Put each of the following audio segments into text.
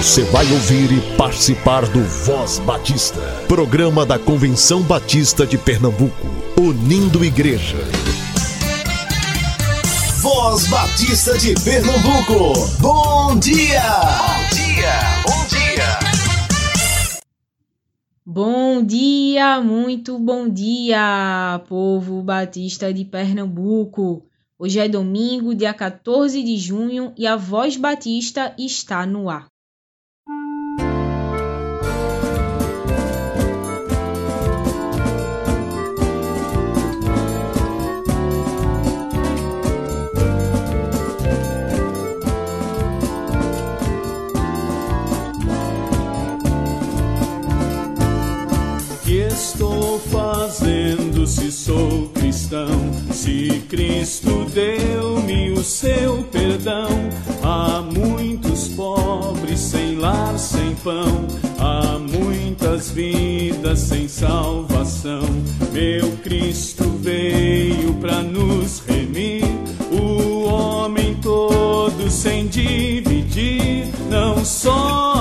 Você vai ouvir e participar do Voz Batista, programa da Convenção Batista de Pernambuco, unindo igreja. Voz Batista de Pernambuco, bom dia! Bom dia, bom dia! Bom dia, muito bom dia, povo batista de Pernambuco. Hoje é domingo, dia 14 de junho, e a Voz Batista está no ar. Fazendo se sou cristão? Se Cristo deu-me o seu perdão, há muitos pobres sem lar, sem pão, há muitas vidas sem salvação. Meu Cristo veio para nos remir, o homem todo sem dividir, não só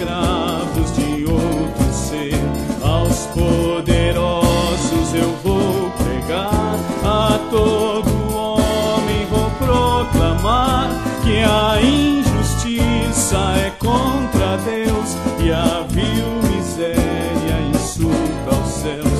escravos de outro ser. Aos poderosos eu vou pregar, a todo homem vou proclamar que a injustiça é contra Deus e a vil miséria insulta aos céus.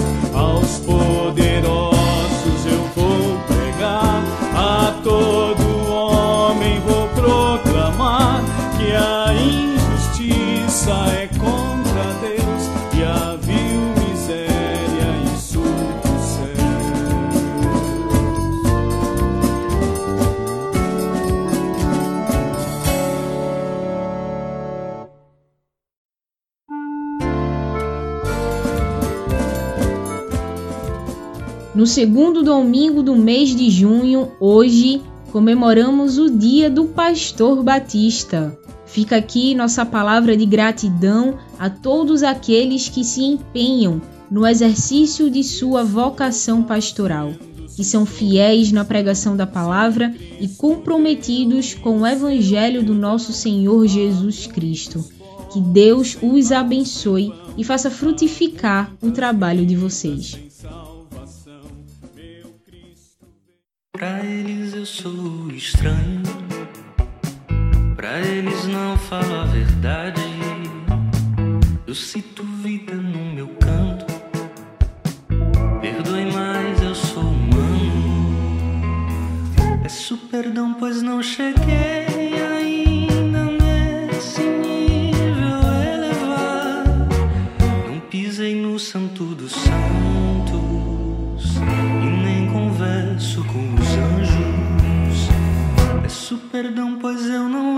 No segundo domingo do mês de junho, hoje, comemoramos o Dia do Pastor Batista. Fica aqui nossa palavra de gratidão a todos aqueles que se empenham no exercício de sua vocação pastoral, que são fiéis na pregação da palavra e comprometidos com o Evangelho do nosso Senhor Jesus Cristo. Que Deus os abençoe e faça frutificar o trabalho de vocês. Pra eles eu sou estranho. Pra eles não falo a verdade. Eu cito vida no meu canto. Perdoe, mas eu sou humano. Peço perdão, pois não cheguei perdão, pois eu não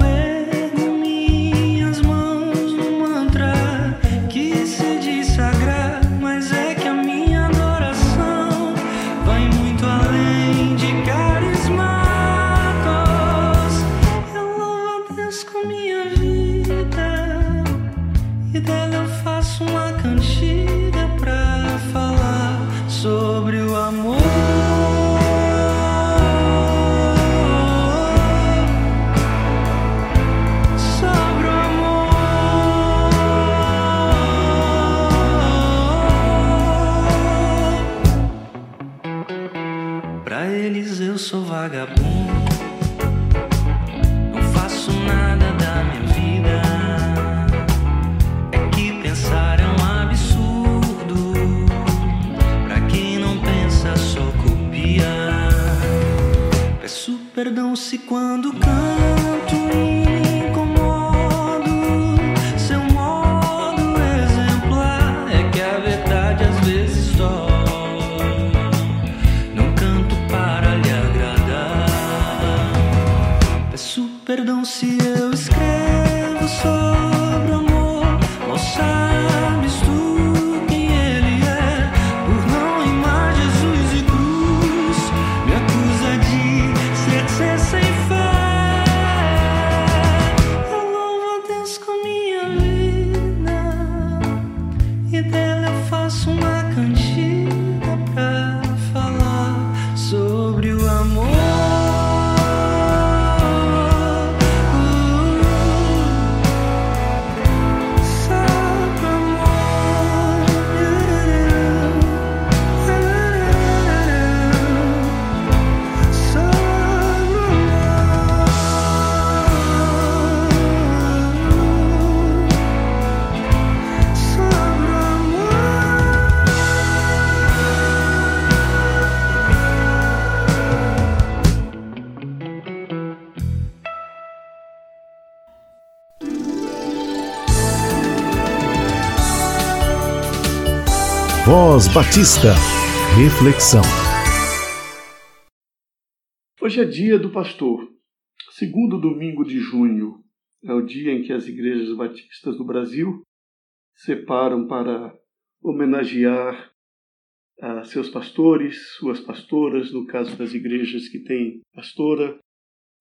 Voz Batista. Reflexão. Hoje é dia do pastor. Segundo domingo de junho é o dia em que as igrejas batistas do Brasil separam para homenagear a seus pastores, suas pastoras, no caso das igrejas que têm pastora.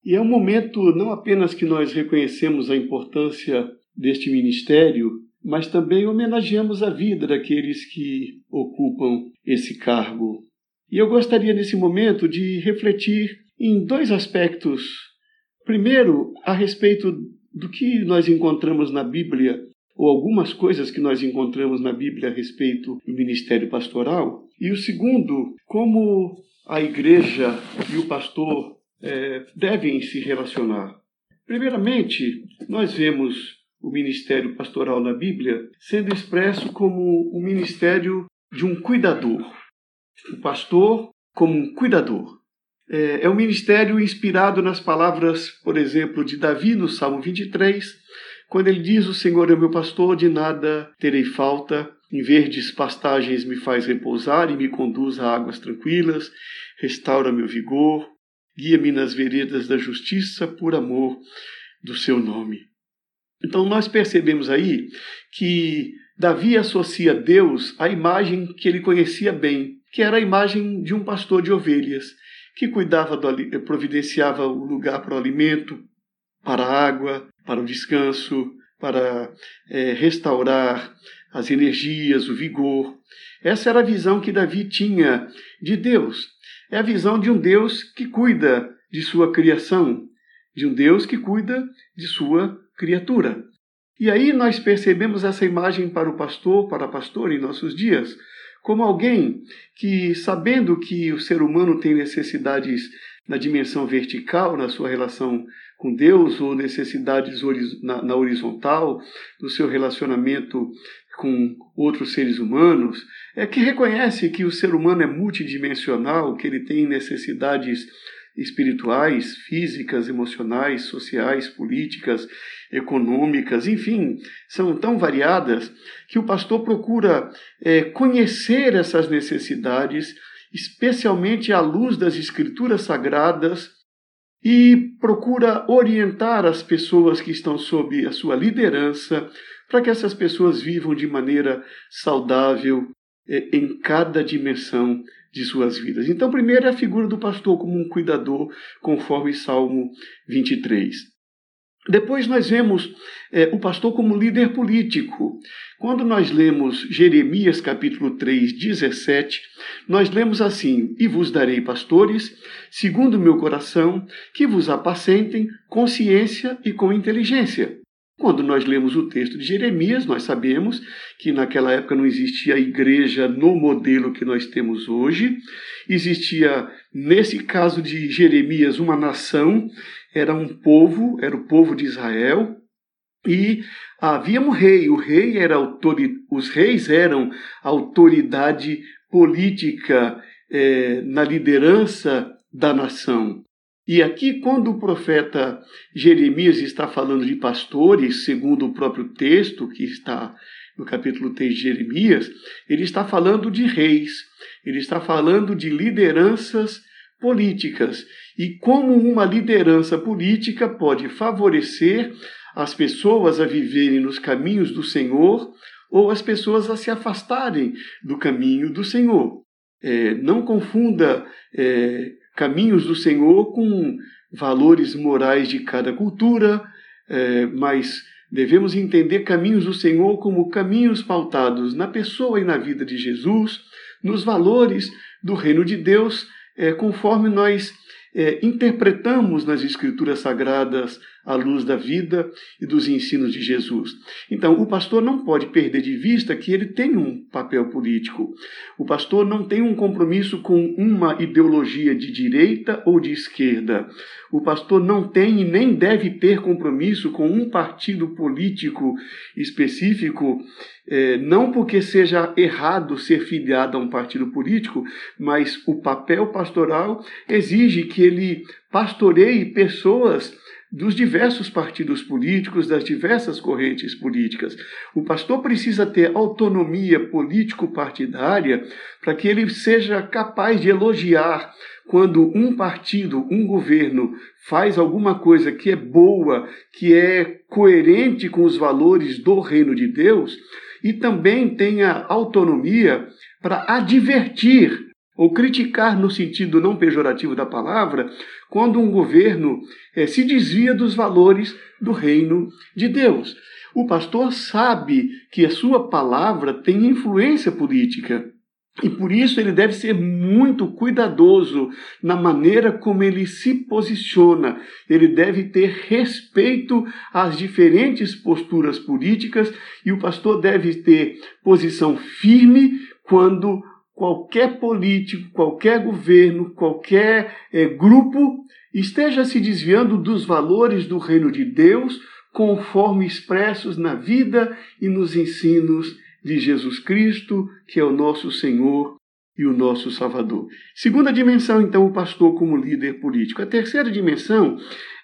E é um momento não apenas que nós reconhecemos a importância deste ministério, mas também homenageamos a vida daqueles que ocupam esse cargo. E eu gostaria nesse momento de refletir em dois aspectos. Primeiro, a respeito do que nós encontramos na Bíblia, ou algumas coisas que nós encontramos na Bíblia a respeito do ministério pastoral. E o segundo, como a igreja e o pastor eh, devem se relacionar. Primeiramente, nós vemos o ministério pastoral na Bíblia sendo expresso como o ministério de um cuidador. O pastor como um cuidador. É, é um ministério inspirado nas palavras, por exemplo, de Davi no Salmo 23, quando ele diz: O Senhor é meu pastor, de nada terei falta. Em verdes pastagens me faz repousar e me conduz a águas tranquilas, restaura meu vigor, guia-me nas veredas da justiça por amor do seu nome. Então nós percebemos aí que Davi associa Deus à imagem que ele conhecia bem, que era a imagem de um pastor de ovelhas, que cuidava do providenciava o lugar para o alimento, para a água, para o descanso, para eh, restaurar as energias, o vigor. Essa era a visão que Davi tinha de Deus. É a visão de um Deus que cuida de sua criação, de um Deus que cuida de sua criatura. E aí nós percebemos essa imagem para o pastor, para a pastora em nossos dias, como alguém que, sabendo que o ser humano tem necessidades na dimensão vertical, na sua relação com Deus, ou necessidades na horizontal, no seu relacionamento com outros seres humanos, é que reconhece que o ser humano é multidimensional, que ele tem necessidades espirituais, físicas, emocionais, sociais, políticas, econômicas, enfim, são tão variadas que o pastor procura eh, conhecer essas necessidades, especialmente à luz das escrituras sagradas, e procura orientar as pessoas que estão sob a sua liderança para que essas pessoas vivam de maneira saudável eh, em cada dimensão de suas vidas. Então, primeiro é a figura do pastor como um cuidador, conforme Salmo 23. Depois nós vemos eh, o pastor como líder político. Quando nós lemos Jeremias capítulo 3, 17, nós lemos assim: E vos darei pastores, segundo o meu coração, que vos apacentem com ciência e com inteligência. Quando nós lemos o texto de Jeremias, nós sabemos que naquela época não existia igreja no modelo que nós temos hoje. Existia, nesse caso de Jeremias, uma nação, era um povo, era o povo de Israel, e havia um rei. O rei era. Os reis eram autoridade política eh, na liderança da nação. E aqui, quando o profeta Jeremias está falando de pastores, segundo o próprio texto que está no capítulo 3 de Jeremias, ele está falando de reis, ele está falando de lideranças políticas e como uma liderança política pode favorecer as pessoas a viverem nos caminhos do Senhor ou as pessoas a se afastarem do caminho do Senhor. É, não confunda é, caminhos do Senhor com valores morais de cada cultura, é, mas devemos entender caminhos do Senhor como caminhos pautados na pessoa e na vida de Jesus, nos valores do reino de Deus, é, conforme nós é, interpretamos nas Escrituras Sagradas à luz da vida e dos ensinos de Jesus. Então, o pastor não pode perder de vista que ele tem um papel político. O pastor não tem um compromisso com uma ideologia de direita ou de esquerda. O pastor não tem e nem deve ter compromisso com um partido político específico, é, não porque seja errado ser filiado a um partido político, mas o papel pastoral exige que ele pastoreie pessoas dos diversos partidos políticos, das diversas correntes políticas. O pastor precisa ter autonomia político-partidária para que ele seja capaz de elogiar quando um partido, um governo faz alguma coisa que é boa, que é coerente com os valores do reino de Deus, e também tenha autonomia para advertir ou criticar no sentido não pejorativo da palavra, quando um governo é, se desvia dos valores do reino de Deus. O pastor sabe que a sua palavra tem influência política. E por isso ele deve ser muito cuidadoso na maneira como ele se posiciona. Ele deve ter respeito às diferentes posturas políticas e o pastor deve ter posição firme quando qualquer político, qualquer governo, qualquer é, grupo esteja se desviando dos valores do reino de Deus, conforme expressos na vida e nos ensinos de Jesus Cristo, que é o nosso Senhor e o nosso Salvador. Segunda dimensão, então, o pastor como líder político. A terceira dimensão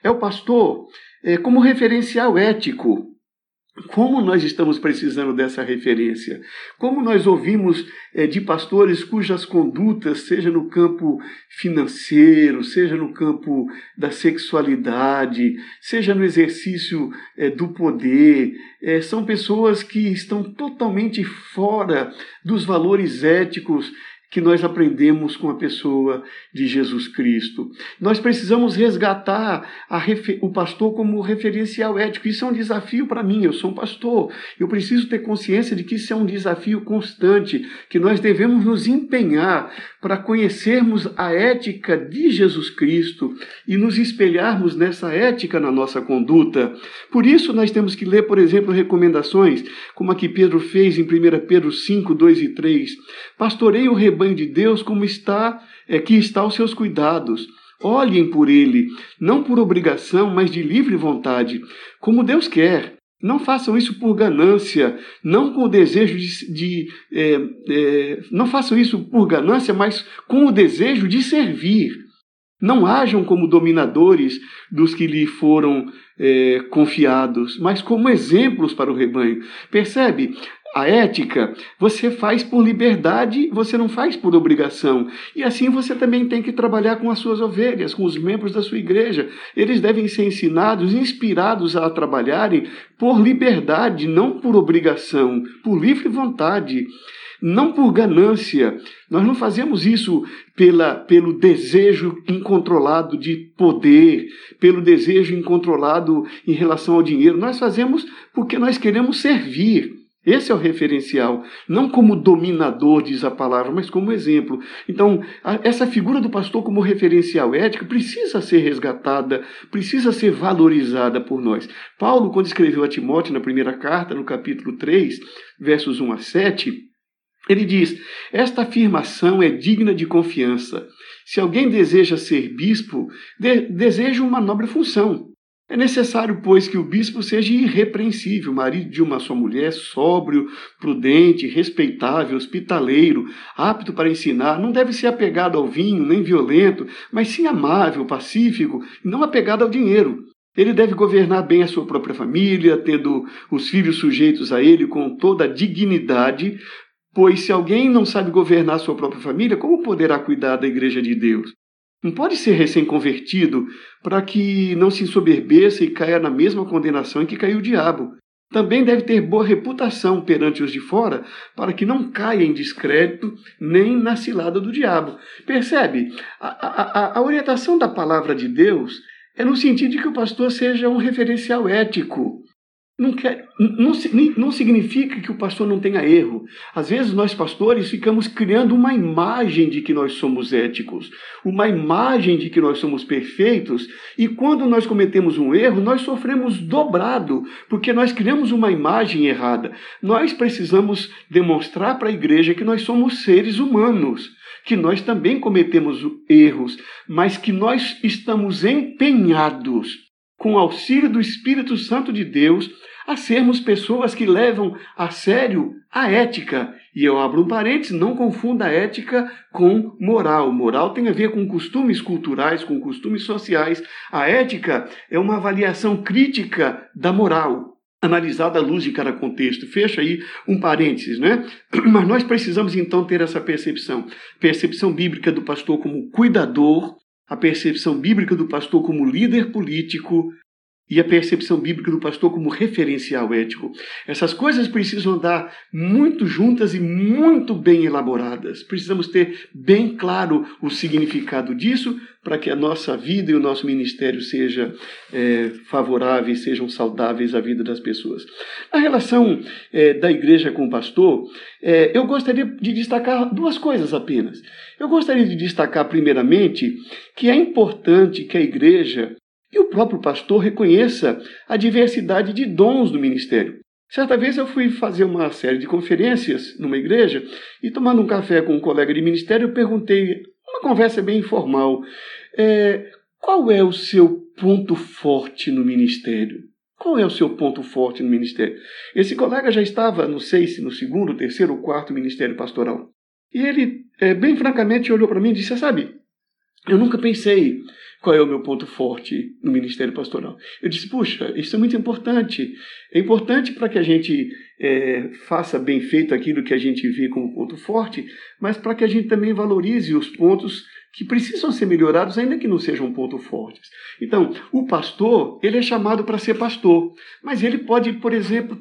é o pastor é, como referencial ético. Como nós estamos precisando dessa referência? Como nós ouvimos é, de pastores cujas condutas, seja no campo financeiro, seja no campo da sexualidade, seja no exercício é, do poder, é, são pessoas que estão totalmente fora dos valores éticos que nós aprendemos com a pessoa de Jesus Cristo. Nós precisamos resgatar o pastor como referencial ético. Isso é um desafio para mim. Eu sou um pastor. Eu preciso ter consciência de que isso é um desafio constante, que nós devemos nos empenhar para conhecermos a ética de Jesus Cristo e nos espelharmos nessa ética na nossa conduta. Por isso, nós temos que ler, por exemplo, recomendações, como a que Pedro fez em 1 Pedro 5, 2 e 3. Pastorei o rebanho rebanho de Deus como está, é, que está aos seus cuidados. Olhem por ele, não por obrigação, mas de livre vontade, como Deus quer. Não façam isso por ganância, não com o desejo de. de é, é, não façam isso por ganância, mas com o desejo de servir. Não hajam como dominadores dos que lhe foram é, confiados, mas como exemplos para o rebanho. Percebe? A ética você faz por liberdade, você não faz por obrigação. E assim você também tem que trabalhar com as suas ovelhas, com os membros da sua igreja. Eles devem ser ensinados, inspirados a trabalharem por liberdade, não por obrigação, por livre vontade não por ganância. Nós não fazemos isso pela, pelo desejo incontrolado de poder, pelo desejo incontrolado em relação ao dinheiro. Nós fazemos porque nós queremos servir. Esse é o referencial, não como dominador, diz a palavra, mas como exemplo. Então, a, essa figura do pastor como referencial ético precisa ser resgatada, precisa ser valorizada por nós. Paulo, quando escreveu a Timóteo na primeira carta, no capítulo 3, versos 1 a 7, ele diz: Esta afirmação é digna de confiança. Se alguém deseja ser bispo, de, deseja uma nobre função. É necessário, pois, que o bispo seja irrepreensível, marido de uma só mulher, sóbrio, prudente, respeitável, hospitaleiro, apto para ensinar, não deve ser apegado ao vinho, nem violento, mas sim amável, pacífico, não apegado ao dinheiro. Ele deve governar bem a sua própria família, tendo os filhos sujeitos a ele com toda a dignidade, pois se alguém não sabe governar a sua própria família, como poderá cuidar da igreja de Deus? Não pode ser recém-convertido para que não se ensoberbeça e caia na mesma condenação em que caiu o diabo. Também deve ter boa reputação perante os de fora, para que não caia em descrédito nem na cilada do diabo. Percebe? A, a, a orientação da palavra de Deus é no sentido de que o pastor seja um referencial ético, não, quer, não, não significa que o pastor não tenha erro. Às vezes nós pastores ficamos criando uma imagem de que nós somos éticos, uma imagem de que nós somos perfeitos, e quando nós cometemos um erro, nós sofremos dobrado, porque nós criamos uma imagem errada. Nós precisamos demonstrar para a igreja que nós somos seres humanos que nós também cometemos erros, mas que nós estamos empenhados, com o auxílio do Espírito Santo de Deus, a sermos pessoas que levam a sério a ética. E eu abro um parênteses, não confunda ética com moral. Moral tem a ver com costumes culturais, com costumes sociais. A ética é uma avaliação crítica da moral, analisada à luz de cada contexto. Fecha aí um parênteses, né? Mas nós precisamos então ter essa percepção, percepção bíblica do pastor como cuidador, a percepção bíblica do pastor como líder político, e a percepção bíblica do pastor como referencial ético. Essas coisas precisam andar muito juntas e muito bem elaboradas. Precisamos ter bem claro o significado disso para que a nossa vida e o nosso ministério seja é, favoráveis, sejam saudáveis à vida das pessoas. A relação é, da igreja com o pastor, é, eu gostaria de destacar duas coisas apenas. Eu gostaria de destacar, primeiramente, que é importante que a igreja e o próprio pastor reconheça a diversidade de dons do ministério. Certa vez eu fui fazer uma série de conferências numa igreja e, tomando um café com um colega de ministério, eu perguntei, uma conversa bem informal, é, qual é o seu ponto forte no ministério? Qual é o seu ponto forte no ministério? Esse colega já estava, não sei se no segundo, terceiro ou quarto ministério pastoral. E ele, é, bem francamente, olhou para mim e disse: Sabe, eu nunca pensei qual é o meu ponto forte no ministério pastoral. Eu disse, puxa, isso é muito importante. É importante para que a gente é, faça bem feito aquilo que a gente vê como ponto forte, mas para que a gente também valorize os pontos que precisam ser melhorados, ainda que não sejam pontos fortes. Então, o pastor, ele é chamado para ser pastor, mas ele pode, por exemplo,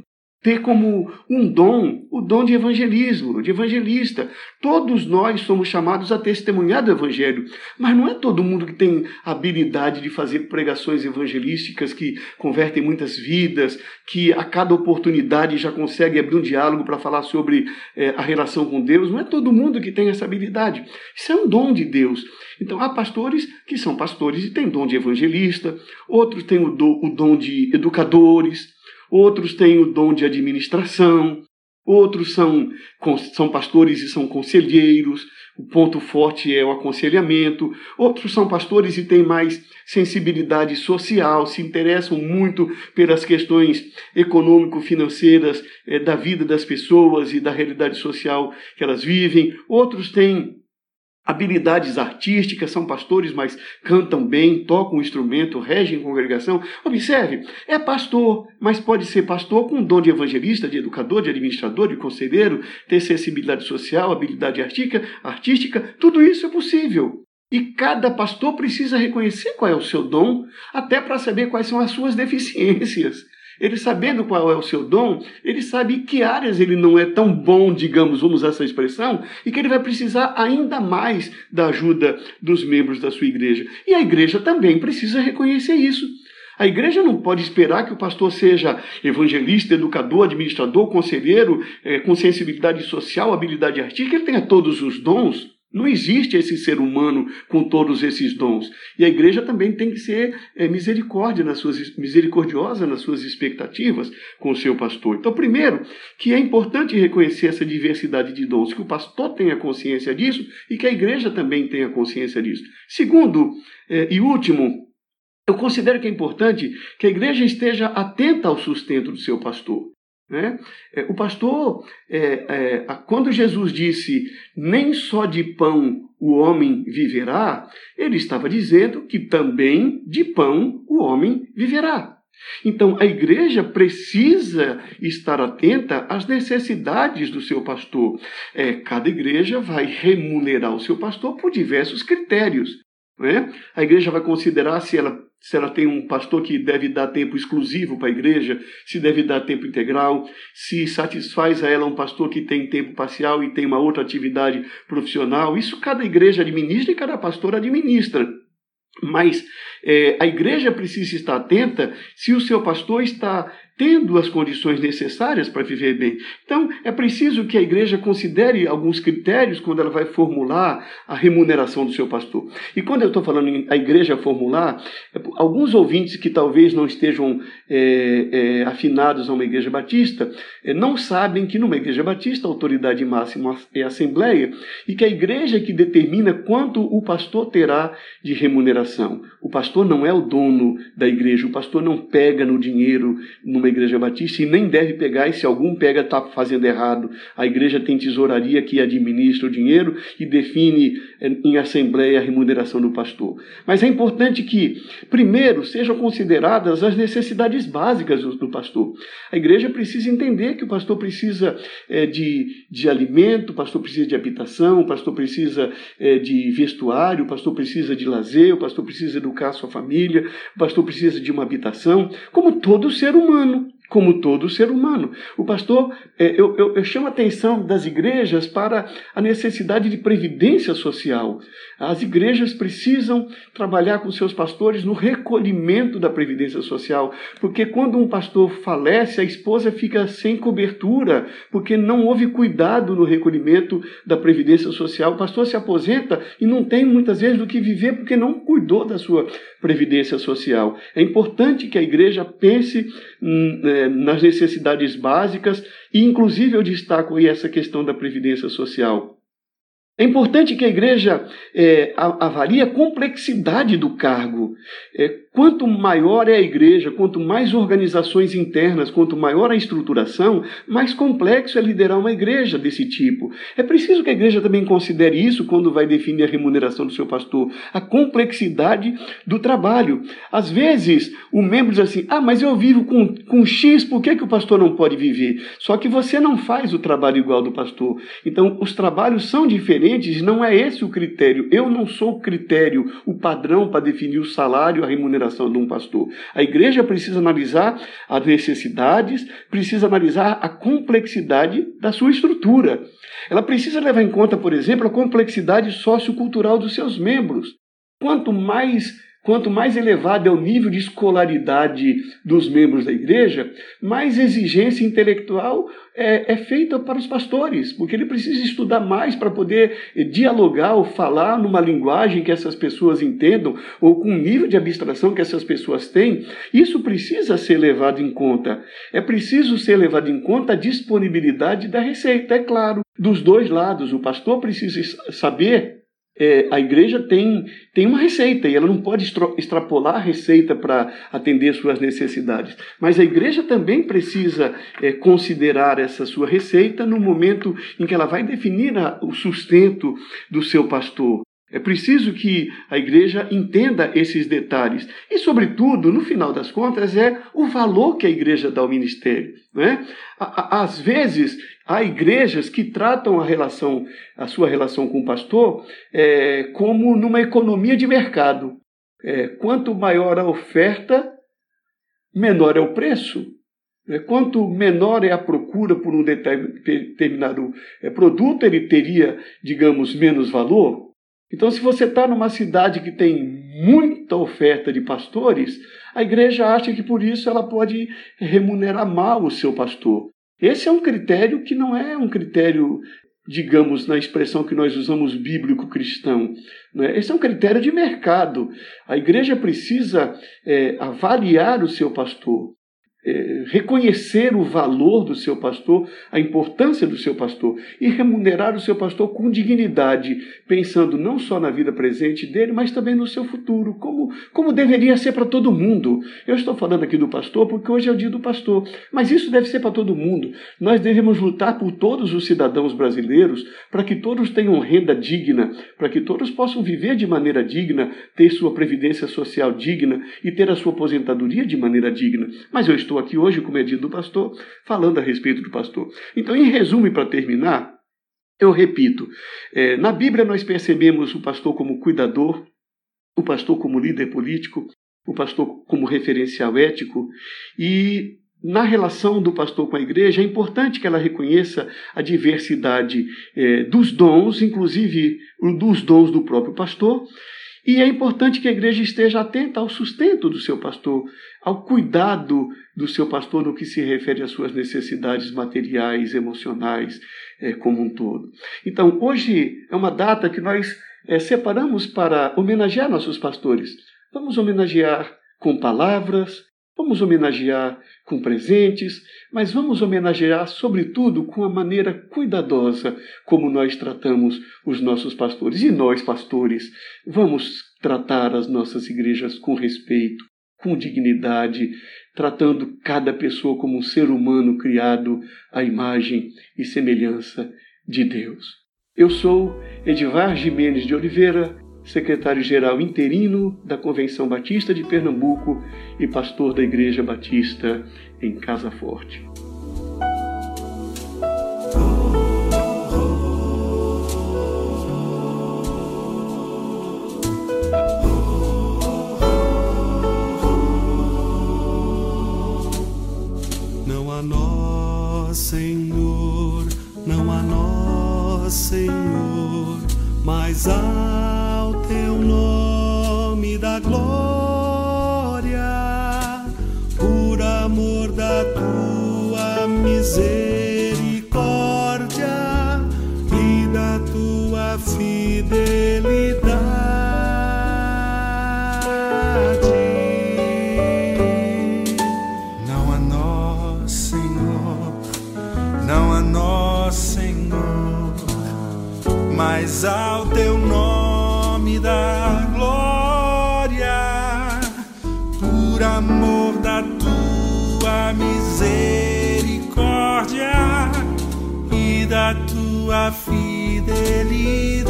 ter como um dom o dom de evangelismo, de evangelista. Todos nós somos chamados a testemunhar do evangelho, mas não é todo mundo que tem habilidade de fazer pregações evangelísticas que convertem muitas vidas, que a cada oportunidade já consegue abrir um diálogo para falar sobre é, a relação com Deus. Não é todo mundo que tem essa habilidade. Isso é um dom de Deus. Então, há pastores que são pastores e têm dom de evangelista, outros têm o dom, o dom de educadores, outros têm o dom de administração, outros são, são pastores e são conselheiros, o ponto forte é o aconselhamento, outros são pastores e têm mais sensibilidade social, se interessam muito pelas questões econômico-financeiras é, da vida das pessoas e da realidade social que elas vivem, outros têm habilidades artísticas, são pastores, mas cantam bem, tocam um instrumento, regem congregação. Observe, é pastor, mas pode ser pastor com dom de evangelista, de educador, de administrador, de conselheiro, ter sensibilidade social, habilidade artística, artística, tudo isso é possível. E cada pastor precisa reconhecer qual é o seu dom, até para saber quais são as suas deficiências. Ele sabendo qual é o seu dom, ele sabe que áreas ele não é tão bom, digamos, vamos usar essa expressão, e que ele vai precisar ainda mais da ajuda dos membros da sua igreja. E a igreja também precisa reconhecer isso. A igreja não pode esperar que o pastor seja evangelista, educador, administrador, conselheiro, é, com sensibilidade social, habilidade artística, ele tenha todos os dons. Não existe esse ser humano com todos esses dons. E a igreja também tem que ser é, misericórdia nas suas, misericordiosa nas suas expectativas com o seu pastor. Então, primeiro, que é importante reconhecer essa diversidade de dons, que o pastor tenha consciência disso e que a igreja também tenha consciência disso. Segundo é, e último, Eu considero que é importante que a igreja esteja atenta ao sustento do seu pastor. Né? É, o pastor, é, é, quando Jesus disse nem só de pão o homem viverá, ele estava dizendo que também de pão o homem viverá. Então a igreja precisa estar atenta às necessidades do seu pastor. É, cada igreja vai remunerar o seu pastor por diversos critérios. Né? A igreja vai considerar se ela, se ela tem um pastor que deve dar tempo exclusivo para a igreja, se deve dar tempo integral, se satisfaz a ela um pastor que tem tempo parcial e tem uma outra atividade profissional. Isso cada igreja administra e cada pastor administra. Mas é, a igreja precisa estar atenta se o seu pastor está tendo as condições necessárias para viver bem. Então, é preciso que a igreja considere alguns critérios quando ela vai formular a remuneração do seu pastor. E quando eu estou falando em a igreja formular, é, alguns ouvintes que talvez não estejam é, é, afinados a uma igreja batista é, não sabem que numa igreja batista a autoridade máxima é a assembleia e que a igreja é que determina quanto o pastor terá de remuneração. O pastor não é o dono da igreja, o pastor não pega no dinheiro numa uma igreja batista e nem deve pegar, e se algum pega, está fazendo errado. A igreja tem tesouraria que administra o dinheiro e define eh, em assembleia a remuneração do pastor. Mas é importante que, primeiro, sejam consideradas as necessidades básicas do, do pastor. A igreja precisa entender que o pastor precisa é, de, de alimento, o pastor precisa de habitação, o pastor precisa é, de vestuário, o pastor precisa de lazer, o pastor precisa educar a sua família, o pastor precisa de uma habitação, como todo ser humano como todo ser humano. O pastor, é, eu, eu, eu, chamo a atenção das igrejas para a necessidade de previdência social. As igrejas precisam trabalhar com seus pastores no recolhimento da previdência social, porque quando um pastor falece, a esposa fica sem cobertura, porque não houve cuidado no recolhimento da previdência social. O pastor se aposenta e não tem muitas vezes do que viver porque não cuidou da sua previdência social. É importante que a igreja pense hum, é, nas necessidades básicas e, inclusive, eu destaco aí essa questão da previdência social. É importante que a igreja é, avalie a complexidade do cargo. É, quanto maior é a igreja, quanto mais organizações internas, quanto maior a estruturação, mais complexo é liderar uma igreja desse tipo. É preciso que a igreja também considere isso quando vai definir a remuneração do seu pastor, a complexidade do trabalho. Às vezes, o membro diz assim: ah, mas eu vivo com, com X, por que, que o pastor não pode viver? Só que você não faz o trabalho igual do pastor. Então, os trabalhos são diferentes diferentes, não é esse o critério. Eu não sou o critério, o padrão para definir o salário, a remuneração de um pastor. A igreja precisa analisar as necessidades, precisa analisar a complexidade da sua estrutura. Ela precisa levar em conta, por exemplo, a complexidade sociocultural dos seus membros. Quanto mais Quanto mais elevado é o nível de escolaridade dos membros da igreja, mais exigência intelectual é, é feita para os pastores, porque ele precisa estudar mais para poder dialogar ou falar numa linguagem que essas pessoas entendam, ou com o nível de abstração que essas pessoas têm. Isso precisa ser levado em conta. É preciso ser levado em conta a disponibilidade da receita, é claro. Dos dois lados, o pastor precisa saber é, a igreja tem, tem uma receita e ela não pode extrapolar a receita para atender suas necessidades. Mas a igreja também precisa é, considerar essa sua receita no momento em que ela vai definir a, o sustento do seu pastor. É preciso que a igreja entenda esses detalhes. E, sobretudo, no final das contas, é o valor que a igreja dá ao ministério. Né? Às vezes, há igrejas que tratam a relação, a sua relação com o pastor, é, como numa economia de mercado. É, quanto maior a oferta, menor é o preço. É, quanto menor é a procura por um determinado é, produto, ele teria, digamos, menos valor. Então, se você está numa cidade que tem muita oferta de pastores, a igreja acha que por isso ela pode remunerar mal o seu pastor. Esse é um critério que não é um critério, digamos, na expressão que nós usamos bíblico-cristão. É? Esse é um critério de mercado. A igreja precisa é, avaliar o seu pastor. É, reconhecer o valor do seu pastor, a importância do seu pastor e remunerar o seu pastor com dignidade, pensando não só na vida presente dele, mas também no seu futuro, como, como deveria ser para todo mundo. Eu estou falando aqui do pastor porque hoje é o dia do pastor, mas isso deve ser para todo mundo. Nós devemos lutar por todos os cidadãos brasileiros para que todos tenham renda digna, para que todos possam viver de maneira digna, ter sua previdência social digna e ter a sua aposentadoria de maneira digna. Mas eu estou estou aqui hoje, como é dito do pastor, falando a respeito do pastor. Então, em resumo, para terminar, eu repito: é, na Bíblia nós percebemos o pastor como cuidador, o pastor como líder político, o pastor como referencial ético e na relação do pastor com a igreja, é importante que ela reconheça a diversidade é, dos dons, inclusive dos dons do próprio pastor, e é importante que a igreja esteja atenta ao sustento do seu pastor, ao cuidado do seu pastor no que se refere às suas necessidades materiais, emocionais, é, como um todo. Então, hoje é uma data que nós é, separamos para homenagear nossos pastores. Vamos homenagear com palavras, vamos homenagear com presentes, mas vamos homenagear, sobretudo, com a maneira cuidadosa como nós tratamos os nossos pastores. E nós, pastores, vamos tratar as nossas igrejas com respeito, com dignidade, tratando cada pessoa como um ser humano criado à imagem e semelhança de Deus. Eu sou Edivar Jimenez de Oliveira, secretário-geral interino da Convenção Batista de Pernambuco e pastor da Igreja Batista em Casa Forte. Não há nós, Senhor, não há nós, Senhor, mas teu nome da glória misericórdia e da tua fidelidade. Não a nós, Senhor, não fidelidade.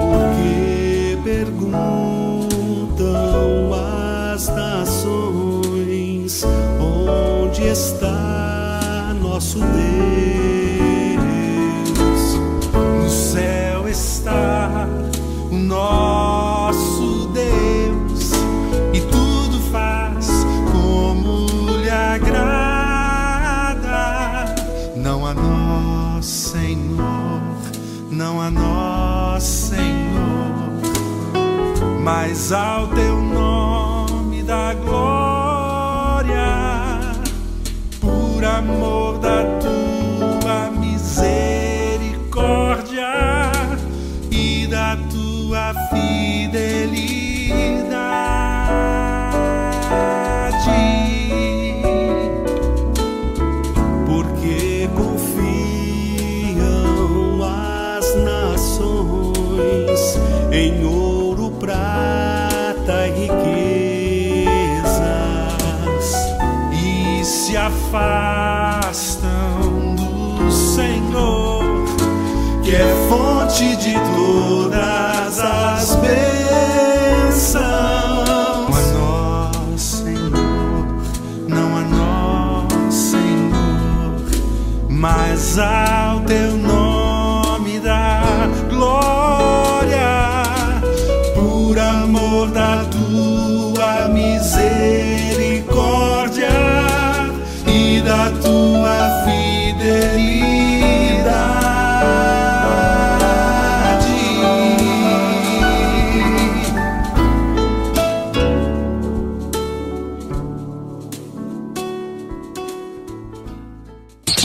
Porque perguntam as ao teu nome da glória, por amor da tua misericórdia e da tua fidelidade. Porque confiam as nações em prata afastam do Senhor, que é fonte de todas as bênçãos. A nós, Senhor, não a nós, Senhor, mas ao teu